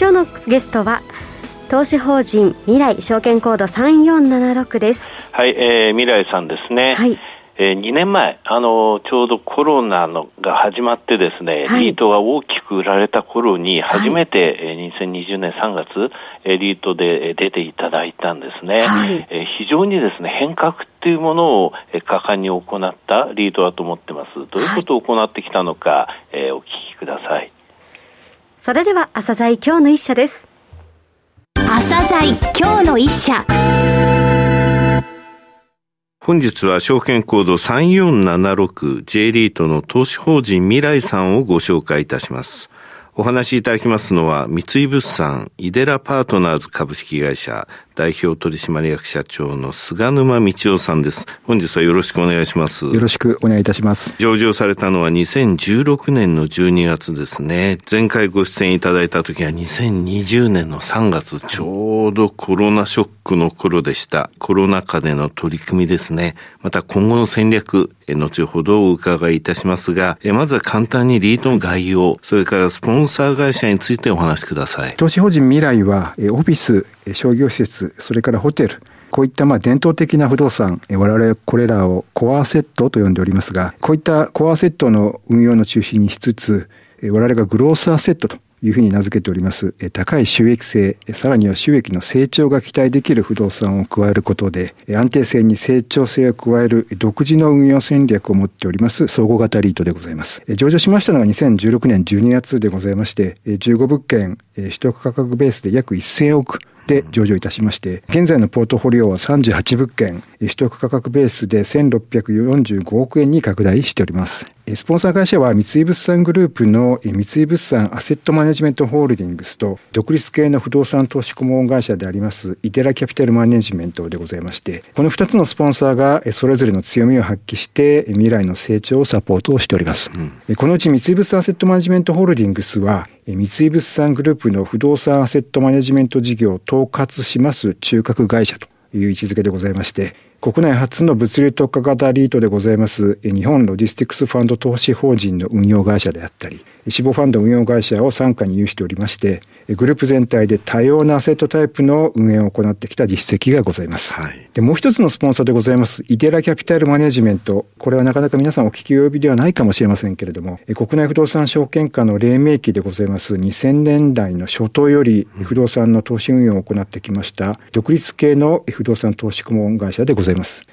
今日のゲストは投資法人未来証券コード3476です。はい、えー、未来さんですね。はい。えー、2年前、あのちょうどコロナのが始まってですね、はい、リートが大きく売られた頃に、初めて、はい、2020年3月、えリートで出ていただいたんですね。はい、えー、非常にですね、変革っていうものを果敢に行ったリートだと思ってます。どういうことを行ってきたのか、えー、お聞きください。それでは、朝鮮今日の一社です。朝鮮今日の一社。本日は証券コード 3476J リートの投資法人未来さんをご紹介いたします。お話しいただきますのは、三井物産、イデラパートナーズ株式会社、代表取締役社長の菅沼道夫さんです。本日はよろしくお願いします。よろしくお願いいたします。上場されたのは2016年の12月ですね。前回ご出演いただいた時は2020年の3月、ちょうどコロナショックの頃でした。コロナ禍での取り組みですね。また今後の戦略、後ほどお伺いいたしますが、まずは簡単にリートの概要、それからスポンサー会社についてお話しください。投資法人未来は、オフィス、商業施設、それからホテル、こういったまあ伝統的な不動産、我々これらをコアセットと呼んでおりますが、こういったコアセットの運用の中心にしつつ、我々がグロースアセットというふうに名付けております、高い収益性、さらには収益の成長が期待できる不動産を加えることで、安定性に成長性を加える独自の運用戦略を持っております総合型リートでございます。上場しましたのが2016年12月でございまして、15物件、取得価格ベースで約1000億で上場いたしまして、現在のポートフォリオは38物件、取得価格ベースで1645億円に拡大しております。スポンサー会社は三井物産グループの三井物産アセットマネジメントホールディングスと独立系の不動産投資顧問会社でありますイテラキャピタルマネジメントでございまして、この2つのスポンサーがそれぞれの強みを発揮して未来の成長をサポートをしております。うん、このうち三井物産アセットマネジメントホールディングスは三井物産グループの不動産アセットマネジメント事業を統括します中核会社という位置づけでございまして、国内初の物流特化型リートでございます日本ロジスティクスファンド投資法人の運用会社であったり、死亡ファンド運用会社を傘下に有しておりまして、グループ全体で多様なアセットタイプの運営を行ってきた実績がございます。はい、でもう一つのスポンサーでございます、イデラキャピタルマネジメント。これはなかなか皆さんお聞き及びではないかもしれませんけれども、国内不動産証券化の黎明期でございます2000年代の初頭より不動産の投資運用を行ってきました、独立系の不動産投資顧問会社でございます。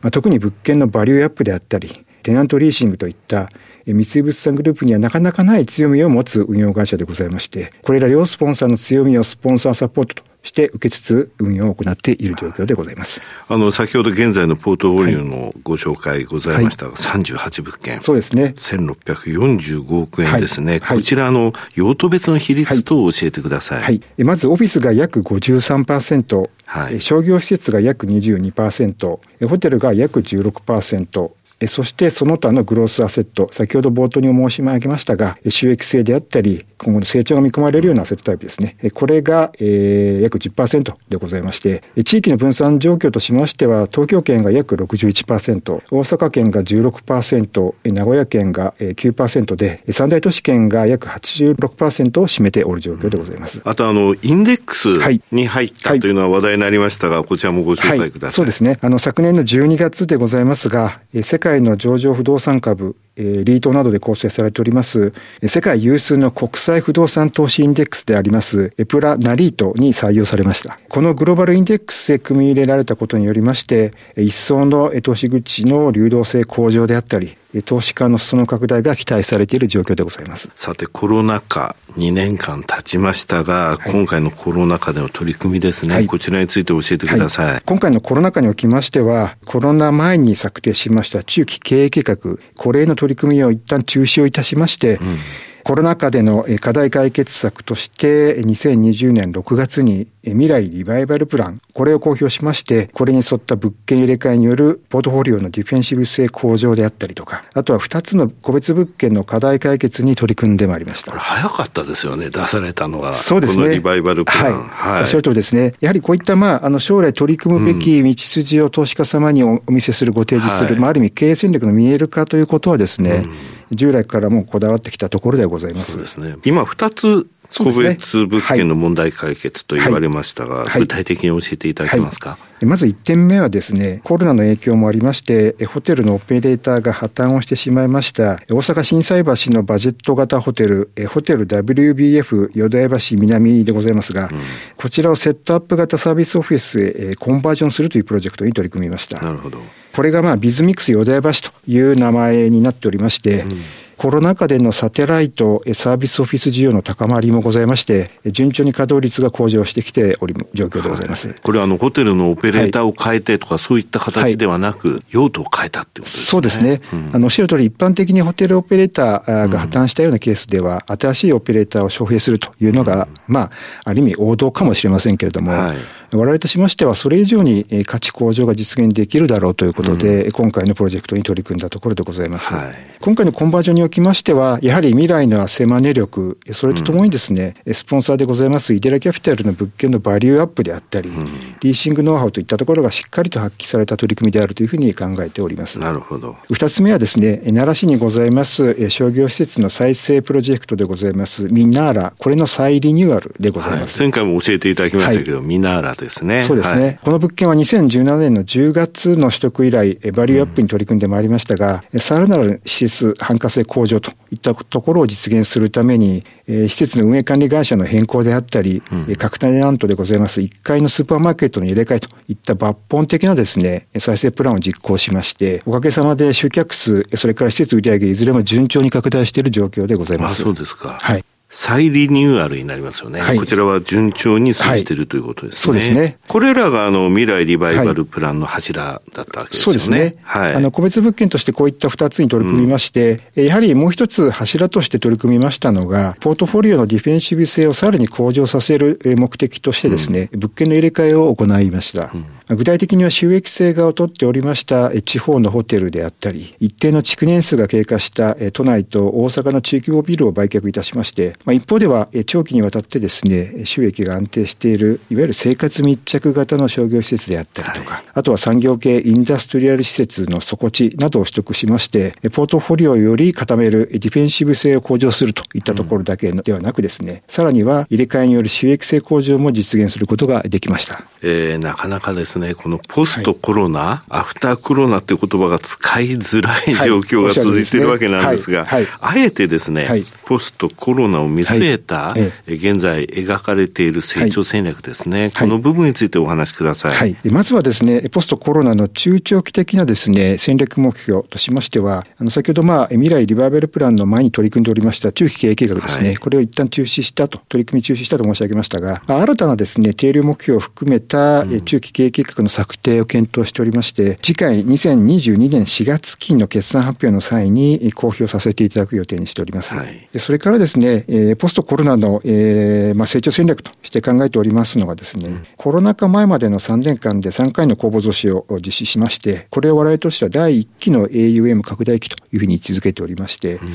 まあ、特に物件のバリューアップであったり、テナントリーシングといった三井物産グループにはなかなかない強みを持つ運用会社でございまして、これら両スポンサーの強みをスポンサーサポートとして受けつつ運用を行っている状況でございます。あの、先ほど現在のポートフォリオのご紹介ございましたが、はい、38物件。そうですね。1645億円ですね。はい、こちらの用途別の比率等を教えてください。はい。まずオフィスが約53%、はい、商業施設が約22%、ホテルが約16%、そしてその他のグロースアセット、先ほど冒頭に申し上げましたが、収益性であったり、今後の成長が見込まれるようなアセットタイプですね。これが、えー、約10%でございまして、地域の分散状況としましては、東京圏が約61%、大阪圏が16%、名古屋県が9%で、三大都市圏が約86%を占めておる状況でございます。あと、あの、インデックスに入ったというのは話題になりましたが、はい、こちらもご紹介ください。はい、そうですね。あの、昨年の12月でございますが、世界の上場不動産株、リートなどで構成されております、世界有数の国際不動産投資インデックスであります、エプラナリートに採用されました。このグローバルインデックスへ組み入れられたことによりまして、一層の投資口の流動性向上であったり、投資家の裾野拡大が期待されている状況でございます。さて、コロナ禍2年間経ちましたが、はい、今回のコロナ禍での取り組みですね、はい、こちらについて教えてください、はい、今回のコロナ禍におきましては、コロナ前に策定しました中期経営計画、これの取り組みを一旦中止をいたしまして、うん。コロナ禍での課題解決策として、2020年6月に未来リバイバルプラン、これを公表しまして、これに沿った物件入れ替えによるポートフォリオのディフェンシブ性向上であったりとか、あとは2つの個別物件の課題解決に取り組んでまいりました。これ早かったですよね、出されたのは。そうですね。リバイバルプラン。はい。おっしゃる通りですね。やはりこういった、まあ、あの、将来取り組むべき道筋を投資家様にお見せする、ご提示する、はい、まあ、ある意味経営戦略の見える化ということはですね、うん従来からもこだわってきたところでございます。そうですね。今二つ個別物件の問題解決と言われましたが、具体的に教えていただけますか、はい、まず1点目はですね、コロナの影響もありまして、ホテルのオペレーターが破綻をしてしまいました、大阪心斎橋のバジェット型ホテル、ホテル WBF 淀屋橋南でございますが、うん、こちらをセットアップ型サービスオフィスへコンバージョンするというプロジェクトに取り組みました。なるほど。これがまあビズミックス淀屋橋という名前になっておりまして、うん。コロナ禍でのサテライトサービスオフィス需要の高まりもございまして、順調に稼働率が向上してきており状況でございます。はい、これはあのホテルのオペレーターを変えてとか、そういった形ではなく、はい、用途を変えたってことですね。そうですね。うん、あのおっしゃる通り、一般的にホテルオペレーターが破綻したようなケースでは、うん、新しいオペレーターを招聘するというのが、うん、まあ、ある意味王道かもしれませんけれども、はい我々としましては、それ以上に価値向上が実現できるだろうということで、うん、今回のプロジェクトに取り組んだところでございます。はい、今回のコンバージョンにおきましては、やはり未来の汗マネ力、それとともにですね、うん、スポンサーでございますイデラキャピタルの物件のバリューアップであったり、うん、リーシングノウハウといったところがしっかりと発揮された取り組みであるというふうに考えております。なるほど。二つ目はですね、奈良市にございます商業施設の再生プロジェクトでございます、ミナーラ、これの再リニューアルでございます。はい、前回も教えていただきましたけど、はい、ミナーラですね。そうですね。ね。この物件は2017年の10月の取得以来、バリューアップに取り組んでまいりましたが、さらなる施設繁華性向上といったところを実現するために、施設の運営管理会社の変更であったり、うん、角谷ラントでございます1階のスーパーマーケットの入れ替えといった抜本的なですね、再生プランを実行しまして、おかげさまで集客数、それから施設売上いずれも順調に拡大している状況でございます。あ、そうですか。はい。再リニューアルになりますよね。はい、こちらは順調に推しているということですね。そうですね。これらがあの未来リバイバルプランの柱だったわけですね。そうですね。はい。あの個別物件としてこういった二つに取り組みまして、うん、やはりもう一つ柱として取り組みましたのが、ポートフォリオのディフェンシブ性をさらに向上させる目的としてですね、うん、物件の入れ替えを行いました。うん具体的には収益性が劣っておりました地方のホテルであったり、一定の築年数が経過した都内と大阪の地域模ビルを売却いたしまして、まあ、一方では長期にわたってですね、収益が安定している、いわゆる生活密着型の商業施設であったりとか、はい、あとは産業系インダストリアル施設の底地などを取得しまして、ポートフォリオをより固めるディフェンシブ性を向上するといったところだけではなくですね、うん、さらには入れ替えによる収益性向上も実現することができました。えー、なかなかですね、このポストコロナ、はい、アフターコロナっていう言葉が使いづらい状況が続いているわけなんですが、あえてですね、ポストコロナを見据えた、現在描かれている成長戦略ですね、この部分についてお話しください。はい、まずはですね、ポストコロナの中長期的なですね、戦略目標としましては、あの先ほどまあ未来リバーベルプランの前に取り組んでおりました中期経営計画ですね、これを一旦中止したと、取り組み中止したと申し上げましたが、新たなですね、定量目標を含めた中期経営計画の策定を検討しておりまして、次回2022年4月期の決算発表の際に公表させていただく予定にしております。はい、それからですね、えポストコロナの、えーまあ、成長戦略として考えておりますのがですね、うん、コロナ禍前までの3年間で3回の公募増資を実施しまして、これを我々としては第1期の AUM 拡大期というふうに位置づけておりまして、うん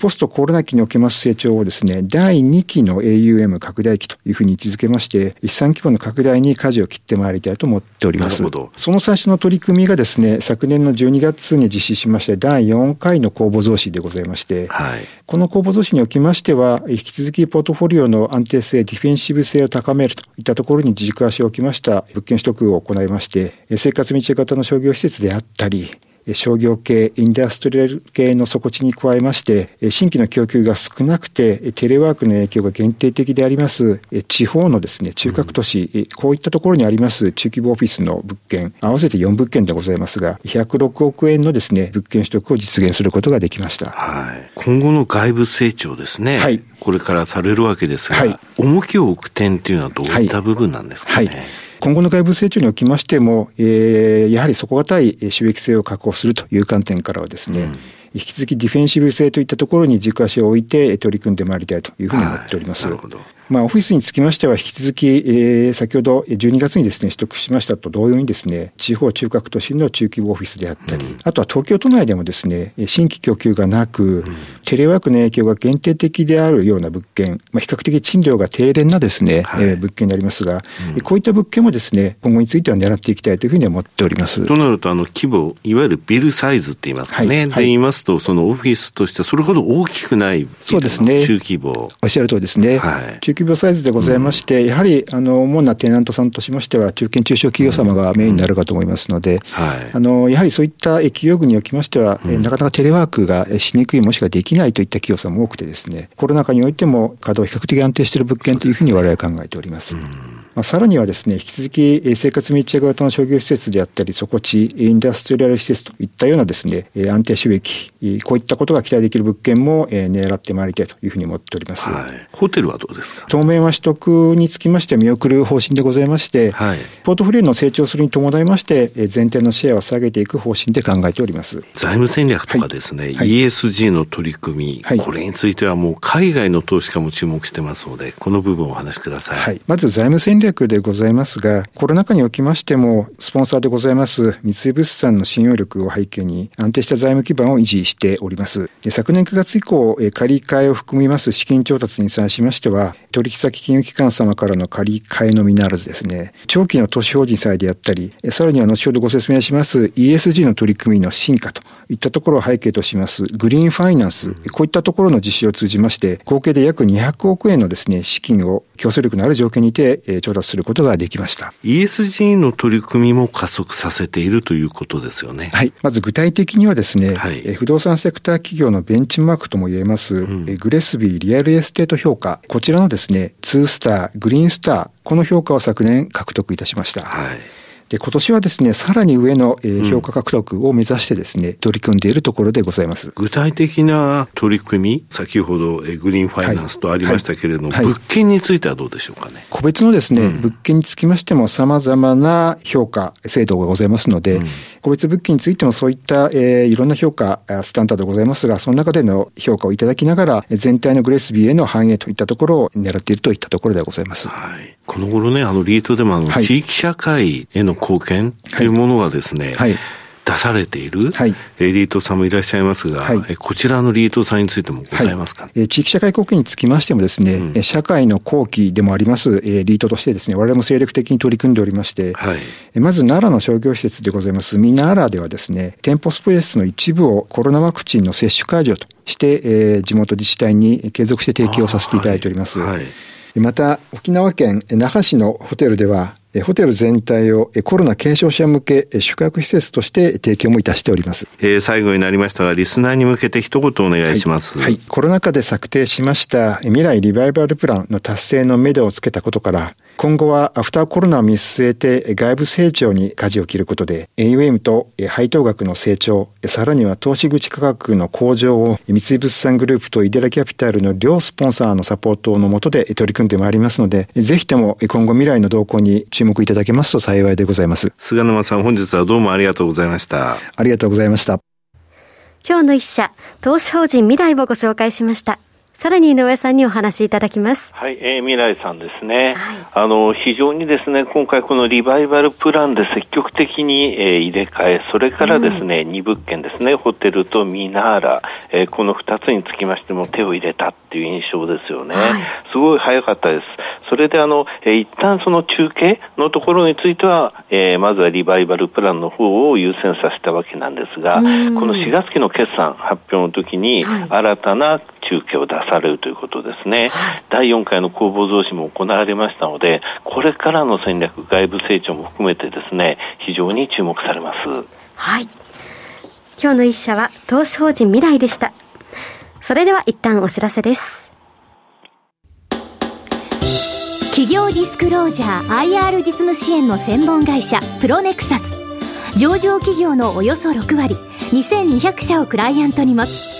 ポストコロナ期におけます成長をですね、第2期の AUM 拡大期というふうに位置づけまして、一産規模の拡大に舵を切ってまいりたいと思っております。その最初の取り組みがですね、昨年の12月に実施しまして、第4回の公募増資でございまして、はい、この公募増資におきましては、引き続きポートフォリオの安定性、ディフェンシブ性を高めるといったところに軸足を置きました。物件取得を行いまして、生活密着型の商業施設であったり、商業系、インダストリアル系の底地に加えまして、新規の供給が少なくて、テレワークの影響が限定的であります、地方のですね、中核都市、うん、こういったところにあります中規模オフィスの物件、合わせて4物件でございますが、106億円のですね、物件取得を実現することができました。はい。今後の外部成長ですね。はい。これからされるわけですが、はい、重きを置く点っていうのはどういった部分なんですかね。はい、はい今後の外部成長におきましても、えー、やはり底堅い収益性を確保するという観点からはですね、引き続きディフェンシブ性といったところに軸足を置いて取り組んでまいりたいというふうに思っております。はい、なるほど。まあ、オフィスにつきましては、引き続き、えー、先ほど12月にですね、取得しましたと同様にですね、地方中核都心の中規模オフィスであったり、うん、あとは東京都内でもですね、新規供給がなく、うん、テレワークの影響が限定的であるような物件、まあ、比較的賃料が低廉なですね、はい、えー、物件になりますが、うん、こういった物件もですね、今後については狙っていきたいというふうに思っております。となると、あの、規模、いわゆるビルサイズって言いますかね。はい、で言いますと、そのオフィスとしてそれほど大きくないそうですね。中規模。おっしゃる通りですね。はい、中規模サイズでございまして、やはり、あの、主なテナントさんとしましては、中堅中小企業様がメインになるかと思いますので、あの、やはりそういった企業群におきましては、なかなかテレワークがしにくい、もしくはできないといった企業さんも多くてですね、コロナ禍においても稼働比較的安定している物件というふうに我々は考えております。まあ、さらにはですね、引き続き生活密着型の商業施設であったり、底地、インダストリアル施設といったようなですね、安定収益、こういったことが期待できる物件も狙ってまいりたいというふうに思っております。はい、ホテルはどうですか？当面は取得につきまして見送る方針でございまして、はい、ポートフォリオの成長するに伴いまして、前提のシェアを下げていく方針で考えております。財務戦略とかですね、はい、ESG の取り組み、これについてはもう海外の投資家も注目してますので、この部分をお話しください。はい、まず財務戦略でございますが、コロナ禍におきましても、スポンサーでございます三井物産の信用力を背景に安定した財務基盤を維持しております。昨年9月以降、借り換えを含みます資金調達に際しましては、取引先金融機関様からの借り換えのみならずですね、長期の投資法人債であったり、さらには後ほどご説明します ESG の取り組みの進化といったところを背景としますグリーンファイナンス、こういったところの実施を通じまして、合計で約200億円のですね、資金を競争力のある条件にて、え調達することができました。ESG の取り組みも加速させているということですよね。はい。まず具体的にはですね、はい、え不動産セクター企業のベンチマークとも言えます、うん、え GRESB リアルエステート評価、こちらのですね、2スター、グリーンスター、この評価を昨年獲得いたしました。はい。で、今年はですね、さらに上の、えー、評価獲得を目指してですね、うん、取り組んでいるところでございます。具体的な取り組み、先ほど、えー、グリーンファイナンスとありましたけれども、はいはい、物件についてはどうでしょうかね？個別のですね、うん、物件につきましても様々な評価、制度がございますので、うん、個別物件についてもそういった、えー、いろんな評価、スタンダードございますが、その中での評価をいただきながら、全体のグレースビーへの反映といったところを狙っているといったところでございます。はい。この頃ね、あの、リートでもあの、地域社会への貢献というものがですね、はい、出されている、はい、リートさんもいらっしゃいますが、はい、こちらのリートさんについてもございますか、はい、地域社会貢献につきましてもですね、うん、社会の後期でもあります、リートとしてですね、我々も精力的に取り組んでおりまして、はい、まず奈良の商業施設でございます。ミナーラではですね、店舗スペースの一部をコロナワクチンの接種会場として、えー、地元自治体に継続して提供させていただいております。はいまた、沖縄県那覇市のホテルでは、ホテル全体をコロナ軽症者向け宿泊施設として提供もいたしております。えー、最後になりましたが、リスナーに向けて一言お願いします。はい。はい、コロナ禍で策定しました未来リバイバルプランの達成の目処をつけたことから、今後はアフターコロナを見据えて外部成長に舵を切ることで AUM と配当額の成長、さらには投資口価格の向上を三井物産グループとイデラキャピタルの両スポンサーのサポートのもとで取り組んでまいりますので、ぜひとも今後未来の動向に注目いただけますと幸いでございます。菅沼さん本日はどうもありがとうございました。ありがとうございました。今日の一社、投資法人未来をご紹介しました。さらに井上さんにお話しいただきます。はい、えー、未来さんですね。はい、あの、非常にですね、今回このリバイバルプランで積極的に、えー、入れ替え、それからですね、うん、2物件ですね、ホテルとミナーラ、えー、この2つにつきましても手を入れたっていう印象ですよね。はい、すごい早かったです。それであの、えー、一旦その中継のところについては、えー、まずはリバイバルプランの方を優先させたわけなんですが、この4月期の決算発表の時に、新たな中継を出されるということですね、はい、第4回の公募増資も行われましたので、これからの戦略、外部成長も含めてですね、非常に注目されます。はい。今日の一社は、投資法人未来でした。それでは一旦お知らせです。企業ディスクロージャー IR 実務支援の専門会社プロネクサス上場企業のおよそ6割2200社をクライアントに持つ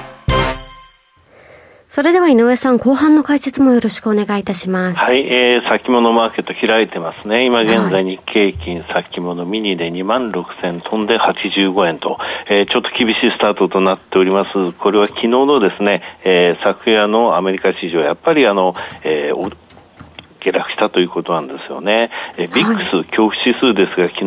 それでは井上さん、後半の解説もよろしくお願いいたします。はい、えー、先物マーケット開いてますね。今現在日経金先物ミニで2万6000飛んで85円と、えー、ちょっと厳しいスタートとなっております。これは昨日のですね、えー、昨夜のアメリカ市場、やっぱりあの、えー、下落したということなんですよね。えビックス恐怖指数ですが、昨日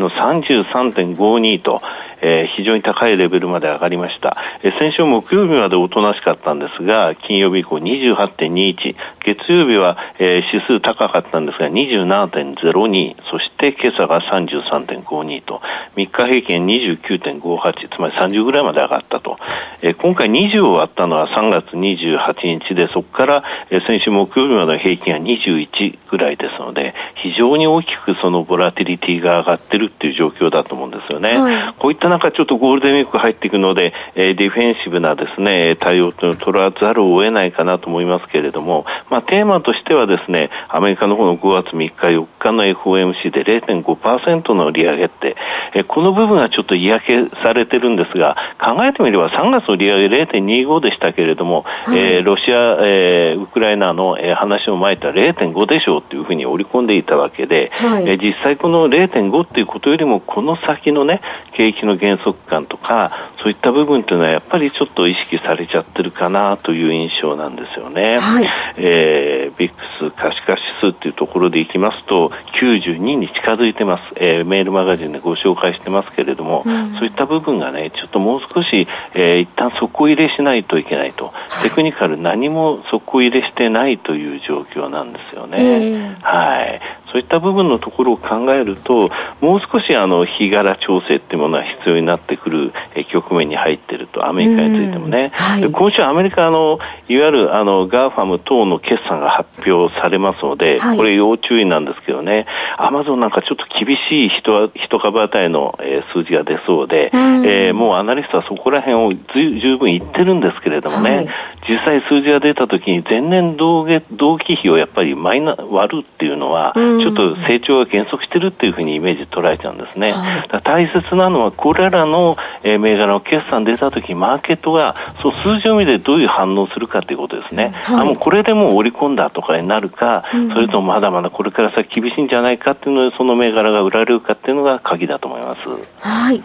33.52と、えー、非常に高いレベルまで上がりました。えー、先週木曜日までおとなしかったんですが、金曜日以降28.21、月曜日は、えー、指数高かったんですが27.02、そして今朝が33.52と、3日平均29.58、つまり30ぐらいまで上がったと。えー、今回20を割ったのは3月28日で、そこから、えー、先週木曜日までの平均は21ぐらいですので、非常に大きくそのボラティリティが上がってるっていう状況だと思うんですよね。はい、こういった中ちょっとゴールデンウィーク入っていくので、えー、ディフェンシブなですね、対応というのを取らざるを得ないかなと思いますけれども、まあ、テーマとしてはですね、アメリカの方の5月3日4日の FOMC で0.5%の利上げって、えー、この部分はちょっと嫌気されてるんですが、考えてみれば3月の利上げ0.25でしたけれども、はい、えー、ロシア、えー、ウクライナの、えー、話を前たら0.5でしょうというふうに織り込んでいたわけで、はい、えー、実際この0.5っていうことよりもこの先のね、景気の減速感とか、そういった部分というのはやっぱりちょっと意識されちゃってるかなという印象なんですよね。はい、えー、ビックス可視化指数っていうところでいきますと、92に近づいてます。えー、メールマガジンでご紹介してますけれども、うん、そういった部分がね、ちょっともう少し、えー、一旦底入れしないといけないと。テクニカル何も底入れしてないという状況なんですよね。えー、はい。そういった部分のところを考えると、もう少しあの日柄調整っていうものは必要になってくる局面に入っていると、アメリカについてもね。はい、今週アメリカの、いわゆるあの GAFAM 等の決算が発表されますので、はい、これ要注意なんですけどね、アマゾンなんかちょっと厳しい人人株当たりの、えー、数字が出そうで、うえー、もうアナリストはそこら辺を十分言ってるんですけれどもね、はい、実際数字が出たときに前年同同期比をやっぱりマイナ割るっていうのは、ちょっと成長が減速してるっていうふうにイメージ捉えちゃうんですね。はい、大切なのは、これらの、えー、銘柄の決算出たとき、マーケットがそう数字を見てどういう反応するかということですね。はい、あもうこれでもう織り込んだとかになるか、うん、それともまだまだこれから先厳しいんじゃないかっていうので、その銘柄が売られるかっていうのが鍵だと思います。はい。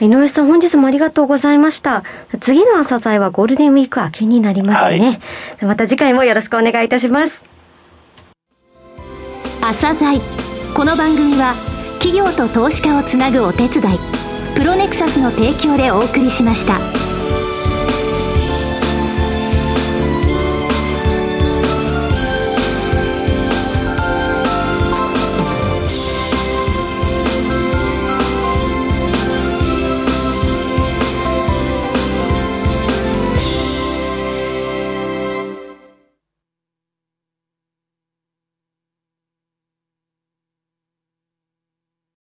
井上さん、本日もありがとうございました。次の朝鮮はゴールデンウィーク明けになりますね。はい、また次回もよろしくお願いいたします。朝鮮この番組は企業と投資家をつなぐお手伝いプロネクサスの提供でお送りしました。